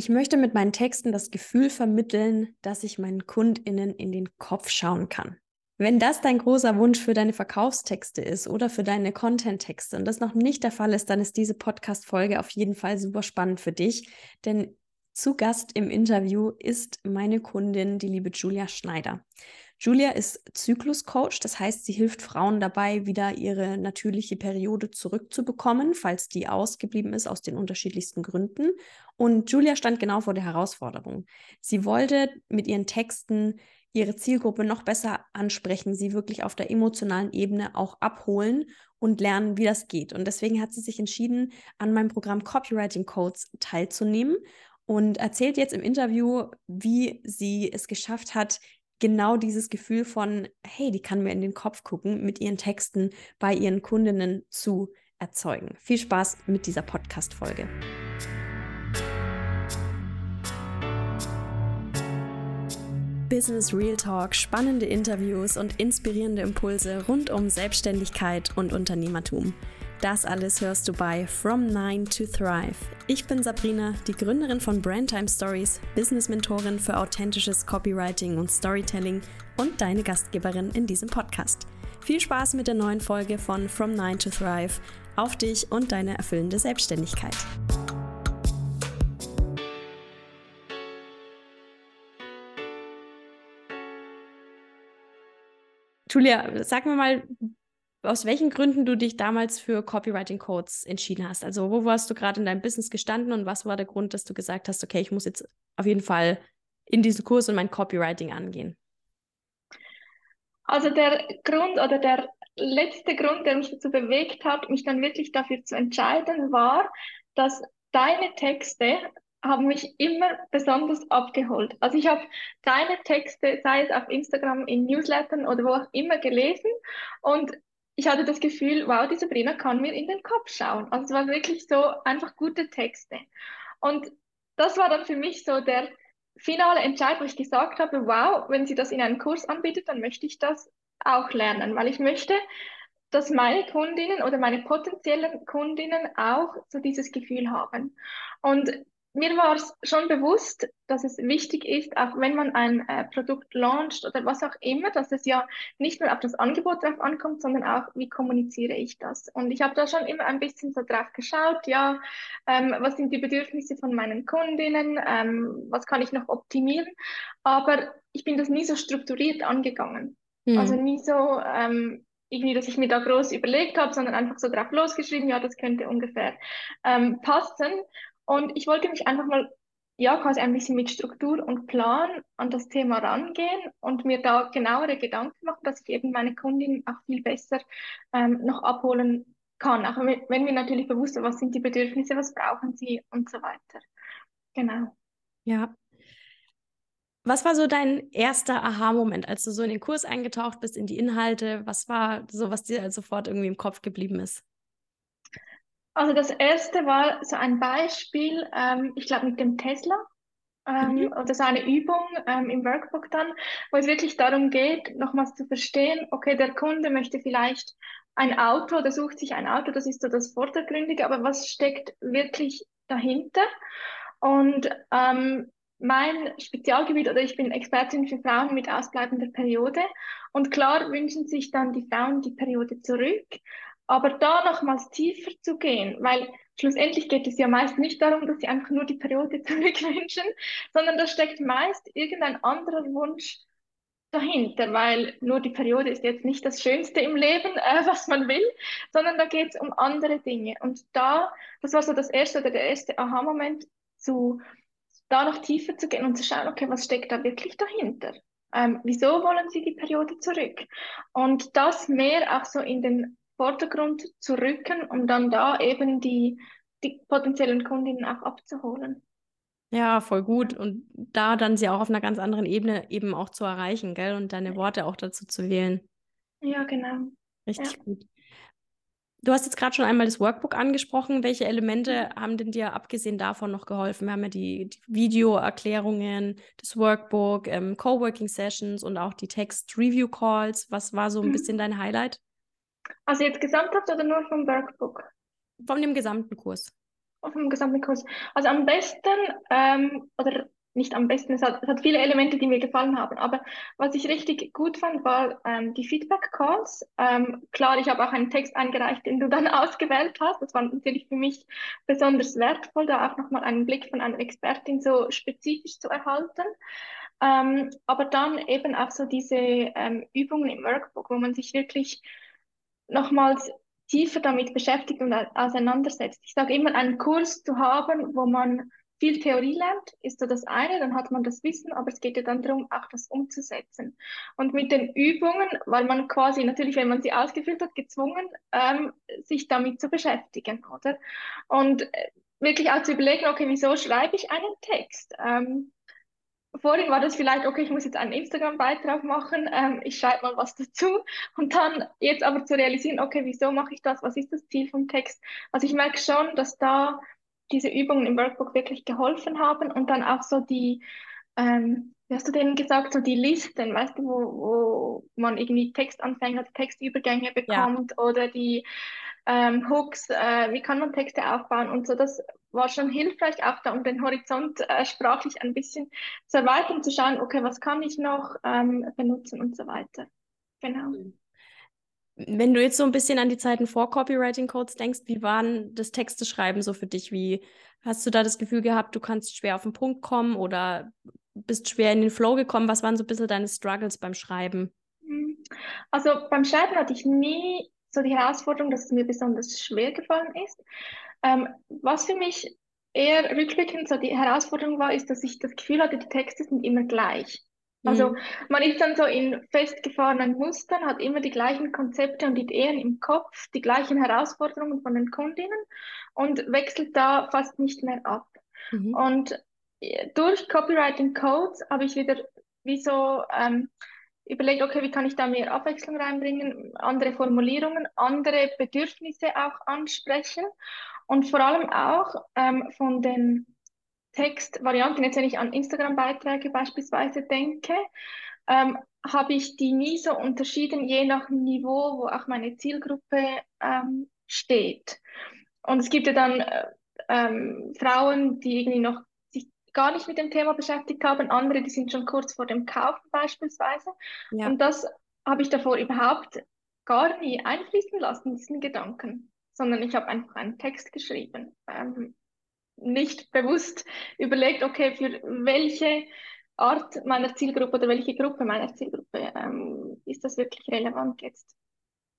Ich möchte mit meinen Texten das Gefühl vermitteln, dass ich meinen KundInnen in den Kopf schauen kann. Wenn das dein großer Wunsch für deine Verkaufstexte ist oder für deine Content-Texte und das noch nicht der Fall ist, dann ist diese Podcast-Folge auf jeden Fall super spannend für dich, denn zu Gast im Interview ist meine Kundin, die liebe Julia Schneider. Julia ist Zykluscoach, das heißt, sie hilft Frauen dabei, wieder ihre natürliche Periode zurückzubekommen, falls die ausgeblieben ist aus den unterschiedlichsten Gründen. Und Julia stand genau vor der Herausforderung. Sie wollte mit ihren Texten ihre Zielgruppe noch besser ansprechen, sie wirklich auf der emotionalen Ebene auch abholen und lernen, wie das geht. Und deswegen hat sie sich entschieden, an meinem Programm Copywriting Codes teilzunehmen und erzählt jetzt im Interview, wie sie es geschafft hat, genau dieses Gefühl von, hey, die kann mir in den Kopf gucken, mit ihren Texten bei ihren Kundinnen zu erzeugen. Viel Spaß mit dieser Podcast-Folge. Business Real Talk, spannende Interviews und inspirierende Impulse rund um Selbstständigkeit und Unternehmertum. Das alles hörst du bei From Nine to Thrive. Ich bin Sabrina, die Gründerin von Brandtime Stories, Business-Mentorin für authentisches Copywriting und Storytelling und deine Gastgeberin in diesem Podcast. Viel Spaß mit der neuen Folge von From Nine to Thrive auf dich und deine erfüllende Selbstständigkeit. Julia, sag mir mal, aus welchen Gründen du dich damals für Copywriting Codes entschieden hast. Also wo warst du gerade in deinem Business gestanden und was war der Grund, dass du gesagt hast, okay, ich muss jetzt auf jeden Fall in diesen Kurs und mein Copywriting angehen? Also der Grund oder der letzte Grund, der mich dazu bewegt hat, mich dann wirklich dafür zu entscheiden, war, dass deine Texte haben mich immer besonders abgeholt. Also ich habe deine Texte, sei es auf Instagram, in Newslettern oder wo auch immer gelesen und ich hatte das Gefühl, wow, die Sabrina kann mir in den Kopf schauen. Also es war wirklich so einfach gute Texte. Und das war dann für mich so der finale Entscheid, wo ich gesagt habe, wow, wenn sie das in einem Kurs anbietet, dann möchte ich das auch lernen, weil ich möchte, dass meine Kundinnen oder meine potenziellen Kundinnen auch so dieses Gefühl haben. Und mir war es schon bewusst, dass es wichtig ist, auch wenn man ein äh, Produkt launcht oder was auch immer, dass es ja nicht nur auf das Angebot drauf ankommt, sondern auch, wie kommuniziere ich das. Und ich habe da schon immer ein bisschen so drauf geschaut, ja, ähm, was sind die Bedürfnisse von meinen Kundinnen, ähm, was kann ich noch optimieren, aber ich bin das nie so strukturiert angegangen. Mhm. Also nie so, ähm, irgendwie, dass ich mir da groß überlegt habe, sondern einfach so drauf losgeschrieben, ja, das könnte ungefähr ähm, passen. Und ich wollte mich einfach mal, ja, quasi ein bisschen mit Struktur und Plan an das Thema rangehen und mir da genauere Gedanken machen, dass ich eben meine Kundinnen auch viel besser ähm, noch abholen kann. Auch wenn mir natürlich bewusst ist, was sind die Bedürfnisse, was brauchen sie und so weiter. Genau. Ja. Was war so dein erster Aha-Moment, als du so in den Kurs eingetaucht bist, in die Inhalte? Was war so, was dir sofort irgendwie im Kopf geblieben ist? Also das erste war so ein Beispiel, ähm, ich glaube mit dem Tesla. Ähm, mhm. Oder so eine Übung ähm, im Workbook dann, wo es wirklich darum geht, nochmals zu verstehen, okay, der Kunde möchte vielleicht ein Auto, der sucht sich ein Auto, das ist so das Vordergründige, aber was steckt wirklich dahinter? Und ähm, mein Spezialgebiet oder ich bin Expertin für Frauen mit ausbleibender Periode und klar wünschen sich dann die Frauen die Periode zurück, aber da nochmals tiefer zu gehen, weil schlussendlich geht es ja meist nicht darum, dass sie einfach nur die Periode zurückwünschen, sondern da steckt meist irgendein anderer Wunsch dahinter, weil nur die Periode ist jetzt nicht das Schönste im Leben, äh, was man will, sondern da geht es um andere Dinge. Und da, das war so das erste oder der erste Aha-Moment, zu da noch tiefer zu gehen und zu schauen, okay, was steckt da wirklich dahinter? Ähm, wieso wollen Sie die Periode zurück? Und das mehr auch so in den Vordergrund zu rücken, um dann da eben die, die potenziellen Kundinnen auch abzuholen. Ja, voll gut. Und da dann sie auch auf einer ganz anderen Ebene eben auch zu erreichen, gell? Und deine Worte auch dazu zu wählen. Ja, genau. Richtig ja. gut. Du hast jetzt gerade schon einmal das Workbook angesprochen. Welche Elemente mhm. haben denn dir abgesehen davon noch geholfen? Wir haben ja die, die Videoerklärungen, das Workbook, ähm, Coworking-Sessions und auch die Text-Review-Calls. Was war so ein mhm. bisschen dein Highlight? Also jetzt gesamthaft oder nur vom Workbook? Von dem gesamten Kurs. vom gesamten Kurs. Also am besten, ähm, oder nicht am besten, es hat, es hat viele Elemente, die mir gefallen haben, aber was ich richtig gut fand, war ähm, die Feedback-Calls. Ähm, klar, ich habe auch einen Text eingereicht, den du dann ausgewählt hast. Das war natürlich für mich besonders wertvoll, da auch nochmal einen Blick von einer Expertin so spezifisch zu erhalten. Ähm, aber dann eben auch so diese ähm, Übungen im Workbook, wo man sich wirklich nochmals tiefer damit beschäftigt und auseinandersetzt. Ich sage immer, einen Kurs zu haben, wo man viel Theorie lernt, ist so das eine, dann hat man das Wissen, aber es geht ja dann darum, auch das umzusetzen. Und mit den Übungen, weil man quasi natürlich, wenn man sie ausgefüllt hat, gezwungen, ähm, sich damit zu beschäftigen, oder? Und äh, wirklich auch zu überlegen, okay, wieso schreibe ich einen Text? Ähm, vorhin war das vielleicht, okay, ich muss jetzt einen Instagram-Beitrag machen, ähm, ich schreibe mal was dazu und dann jetzt aber zu realisieren, okay, wieso mache ich das, was ist das Ziel vom Text? Also ich merke schon, dass da diese Übungen im Workbook wirklich geholfen haben und dann auch so die, ähm, wie hast du denen gesagt, so die Listen, weißt du, wo, wo man irgendwie Textanfänger, Textübergänge bekommt ja. oder die ähm, Hooks, äh, wie kann man Texte aufbauen und so, das war schon hilfreich, auch da um den Horizont äh, sprachlich ein bisschen zu erweitern, zu schauen, okay, was kann ich noch ähm, benutzen und so weiter. Genau. Wenn du jetzt so ein bisschen an die Zeiten vor Copywriting Codes denkst, wie waren das Texte schreiben so für dich? Wie hast du da das Gefühl gehabt, du kannst schwer auf den Punkt kommen oder bist schwer in den Flow gekommen? Was waren so ein bisschen deine Struggles beim Schreiben? Hm. Also beim Schreiben hatte ich nie so die Herausforderung, dass es mir besonders schwer gefallen ist. Ähm, was für mich eher rückblickend so die Herausforderung war, ist, dass ich das Gefühl hatte, die Texte sind immer gleich. Also mhm. man ist dann so in festgefahrenen Mustern, hat immer die gleichen Konzepte und Ideen im Kopf, die gleichen Herausforderungen von den Kundinnen und wechselt da fast nicht mehr ab. Mhm. Und äh, durch Copywriting Codes habe ich wieder wie so ähm, überlegt, okay, wie kann ich da mehr Abwechslung reinbringen, andere Formulierungen, andere Bedürfnisse auch ansprechen und vor allem auch ähm, von den Textvarianten, jetzt wenn ich an Instagram-Beiträge beispielsweise denke, ähm, habe ich die nie so unterschieden, je nach Niveau, wo auch meine Zielgruppe ähm, steht. Und es gibt ja dann äh, ähm, Frauen, die irgendwie noch gar nicht mit dem Thema beschäftigt haben, andere, die sind schon kurz vor dem Kaufen beispielsweise. Ja. Und das habe ich davor überhaupt gar nie einfließen lassen, diesen Gedanken, sondern ich habe einfach einen Text geschrieben. Ähm, nicht bewusst überlegt, okay, für welche Art meiner Zielgruppe oder welche Gruppe meiner Zielgruppe ähm, ist das wirklich relevant jetzt.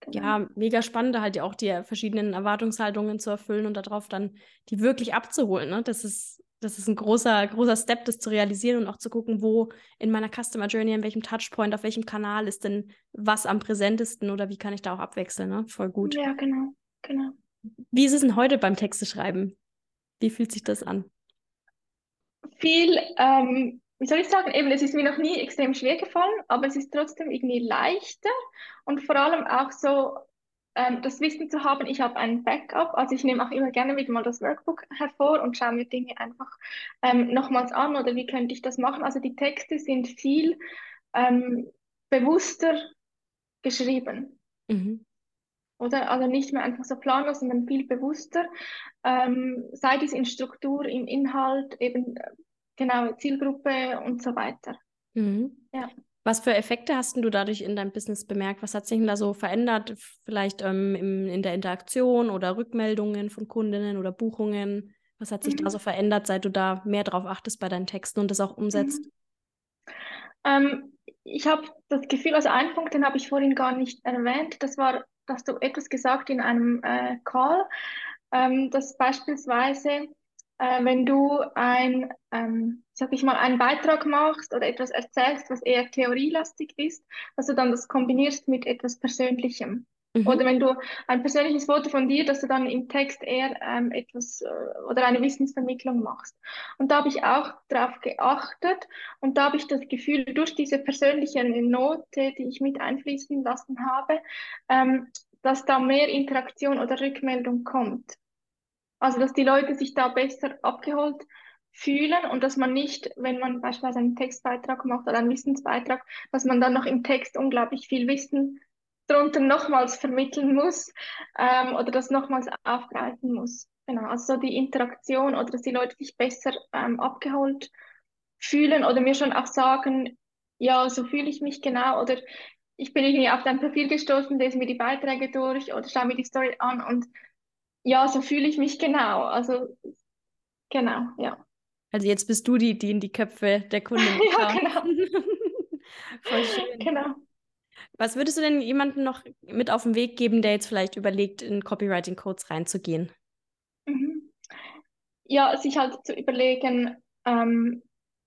Genau. Ja, mega spannend, halt auch die verschiedenen Erwartungshaltungen zu erfüllen und darauf dann die wirklich abzuholen. Ne? Das ist, das ist ein großer, großer Step, das zu realisieren und auch zu gucken, wo in meiner Customer Journey, an welchem Touchpoint, auf welchem Kanal ist denn was am präsentesten oder wie kann ich da auch abwechseln. Ne? Voll gut. Ja, genau, genau. Wie ist es denn heute beim Texte schreiben? Wie fühlt sich das an? Viel, ähm, wie soll ich sagen, eben, es ist mir noch nie extrem schwer gefallen, aber es ist trotzdem irgendwie leichter und vor allem auch so ähm, das Wissen zu haben, ich habe ein Backup, also ich nehme auch immer gerne wieder mal das Workbook hervor und schaue mir Dinge einfach ähm, nochmals an oder wie könnte ich das machen. Also die Texte sind viel ähm, bewusster geschrieben. Mhm. Oder also nicht mehr einfach so planlos, sondern viel bewusster, ähm, sei dies in Struktur, in Inhalt, eben genau Zielgruppe und so weiter. Mhm. Ja. Was für Effekte hast du dadurch in deinem Business bemerkt? Was hat sich denn da so verändert? Vielleicht ähm, im, in der Interaktion oder Rückmeldungen von Kundinnen oder Buchungen? Was hat sich mhm. da so verändert, seit du da mehr drauf achtest bei deinen Texten und das auch umsetzt? Mhm. Ähm, ich habe das Gefühl, also einen Punkt, den habe ich vorhin gar nicht erwähnt, das war hast du etwas gesagt in einem äh, Call, ähm, dass beispielsweise, äh, wenn du ein, ähm, sag ich mal, einen Beitrag machst oder etwas erzählst, was eher theorielastig ist, dass du dann das kombinierst mit etwas Persönlichem. Mhm. Oder wenn du ein persönliches Foto von dir, dass du dann im Text eher ähm, etwas äh, oder eine Wissensvermittlung machst. Und da habe ich auch darauf geachtet und da habe ich das Gefühl, durch diese persönliche Note, die ich mit einfließen lassen habe, ähm, dass da mehr Interaktion oder Rückmeldung kommt. Also dass die Leute sich da besser abgeholt fühlen und dass man nicht, wenn man beispielsweise einen Textbeitrag macht oder einen Wissensbeitrag, dass man dann noch im Text unglaublich viel Wissen drunter nochmals vermitteln muss ähm, oder das nochmals aufgreifen muss. Genau, also so die Interaktion oder dass die Leute sich besser ähm, abgeholt fühlen oder mir schon auch sagen, ja, so fühle ich mich genau oder ich bin irgendwie auf dein Profil gestoßen, lese mir die Beiträge durch oder schaue mir die Story an und ja, so fühle ich mich genau. Also genau, ja. Also jetzt bist du die, die in die Köpfe der Kunden Ja, genau. Voll schön. Genau. Was würdest du denn jemandem noch mit auf den Weg geben, der jetzt vielleicht überlegt, in Copywriting-Codes reinzugehen? Mhm. Ja, sich halt zu überlegen, ähm,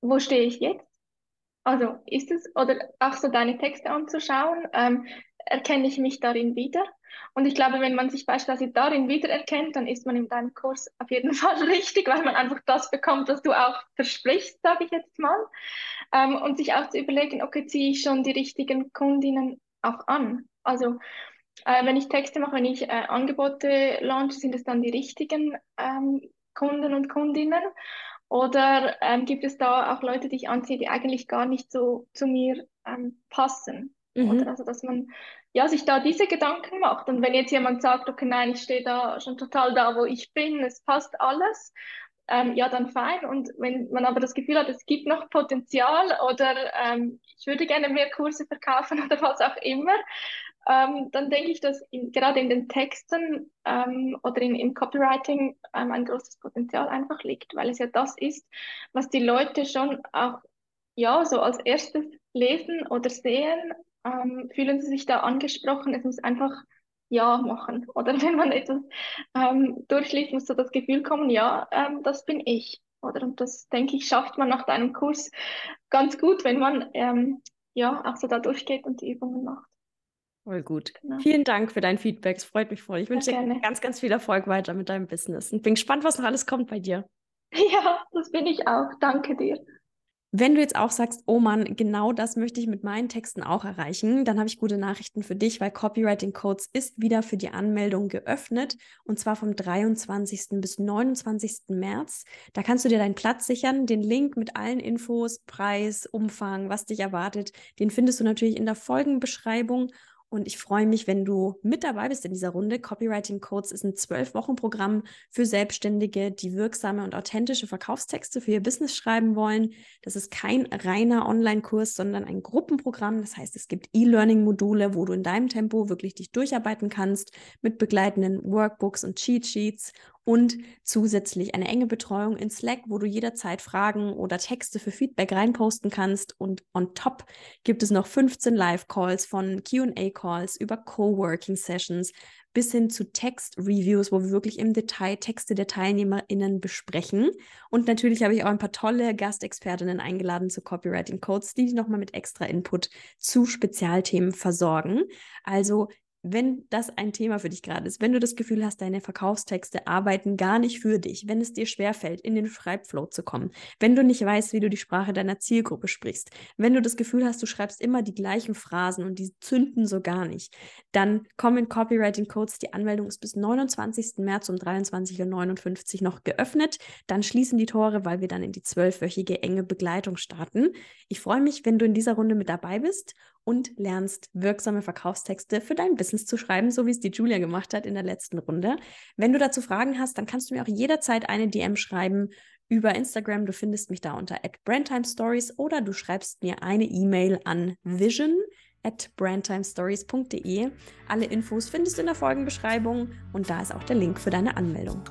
wo stehe ich jetzt? Also ist es, oder auch so deine Texte anzuschauen, ähm, erkenne ich mich darin wieder? Und ich glaube, wenn man sich beispielsweise darin wiedererkennt, dann ist man in deinem Kurs auf jeden Fall richtig, weil man einfach das bekommt, was du auch versprichst, sage ich jetzt mal. Ähm, und sich auch zu überlegen, okay, ziehe ich schon die richtigen Kundinnen auch an? Also äh, wenn ich Texte mache, wenn ich äh, Angebote launche, sind es dann die richtigen ähm, Kunden und Kundinnen? Oder ähm, gibt es da auch Leute, die ich anziehe, die eigentlich gar nicht so zu mir ähm, passen? Mhm. Oder also, dass man ja, sich da diese Gedanken macht. Und wenn jetzt jemand sagt, okay, nein, ich stehe da schon total da, wo ich bin, es passt alles, ähm, ja, dann fein. Und wenn man aber das Gefühl hat, es gibt noch Potenzial oder ähm, ich würde gerne mehr Kurse verkaufen oder was auch immer, ähm, dann denke ich, dass in, gerade in den Texten ähm, oder in, im Copywriting ähm, ein großes Potenzial einfach liegt, weil es ja das ist, was die Leute schon auch ja so als erstes lesen oder sehen, ähm, fühlen sie sich da angesprochen. Es muss einfach ja machen. Oder wenn man etwas ähm, durchliest, muss so das Gefühl kommen, ja, ähm, das bin ich. Oder und das denke ich, schafft man nach deinem Kurs ganz gut, wenn man ähm, ja auch so da durchgeht und die Übungen macht. Voll gut. Genau. Vielen Dank für dein Feedback. Es freut mich voll. Ich wünsche dir ganz, ganz viel Erfolg weiter mit deinem Business und bin gespannt, was noch alles kommt bei dir. Ja, das bin ich auch. Danke dir. Wenn du jetzt auch sagst, oh Mann, genau das möchte ich mit meinen Texten auch erreichen, dann habe ich gute Nachrichten für dich, weil Copywriting Codes ist wieder für die Anmeldung geöffnet und zwar vom 23. bis 29. März. Da kannst du dir deinen Platz sichern. Den Link mit allen Infos, Preis, Umfang, was dich erwartet, den findest du natürlich in der Folgenbeschreibung und ich freue mich, wenn du mit dabei bist in dieser Runde. Copywriting Codes ist ein zwölf-Wochen-Programm für Selbstständige, die wirksame und authentische Verkaufstexte für ihr Business schreiben wollen. Das ist kein reiner Online-Kurs, sondern ein Gruppenprogramm. Das heißt, es gibt E-Learning-Module, wo du in deinem Tempo wirklich dich durcharbeiten kannst mit begleitenden Workbooks und Cheat Sheets und zusätzlich eine enge Betreuung in Slack, wo du jederzeit Fragen oder Texte für Feedback reinposten kannst. Und on top gibt es noch 15 Live-Calls von QA-Calls über Coworking-Sessions bis hin zu Text-Reviews, wo wir wirklich im Detail Texte der TeilnehmerInnen besprechen. Und natürlich habe ich auch ein paar tolle Gastexpertinnen eingeladen zu Copywriting Codes, die dich nochmal mit extra Input zu Spezialthemen versorgen. Also wenn das ein Thema für dich gerade ist, wenn du das Gefühl hast, deine Verkaufstexte arbeiten gar nicht für dich, wenn es dir schwerfällt, in den Schreibflow zu kommen, wenn du nicht weißt, wie du die Sprache deiner Zielgruppe sprichst, wenn du das Gefühl hast, du schreibst immer die gleichen Phrasen und die zünden so gar nicht, dann komm in Copywriting Codes. Die Anmeldung ist bis 29. März um 23.59 Uhr noch geöffnet. Dann schließen die Tore, weil wir dann in die zwölfwöchige enge Begleitung starten. Ich freue mich, wenn du in dieser Runde mit dabei bist und lernst wirksame Verkaufstexte für dein Business zu schreiben, so wie es die Julia gemacht hat in der letzten Runde. Wenn du dazu Fragen hast, dann kannst du mir auch jederzeit eine DM schreiben über Instagram. Du findest mich da unter @brandtimestories oder du schreibst mir eine E-Mail an vision at brandtimestories.de. Alle Infos findest du in der Folgenbeschreibung und da ist auch der Link für deine Anmeldung.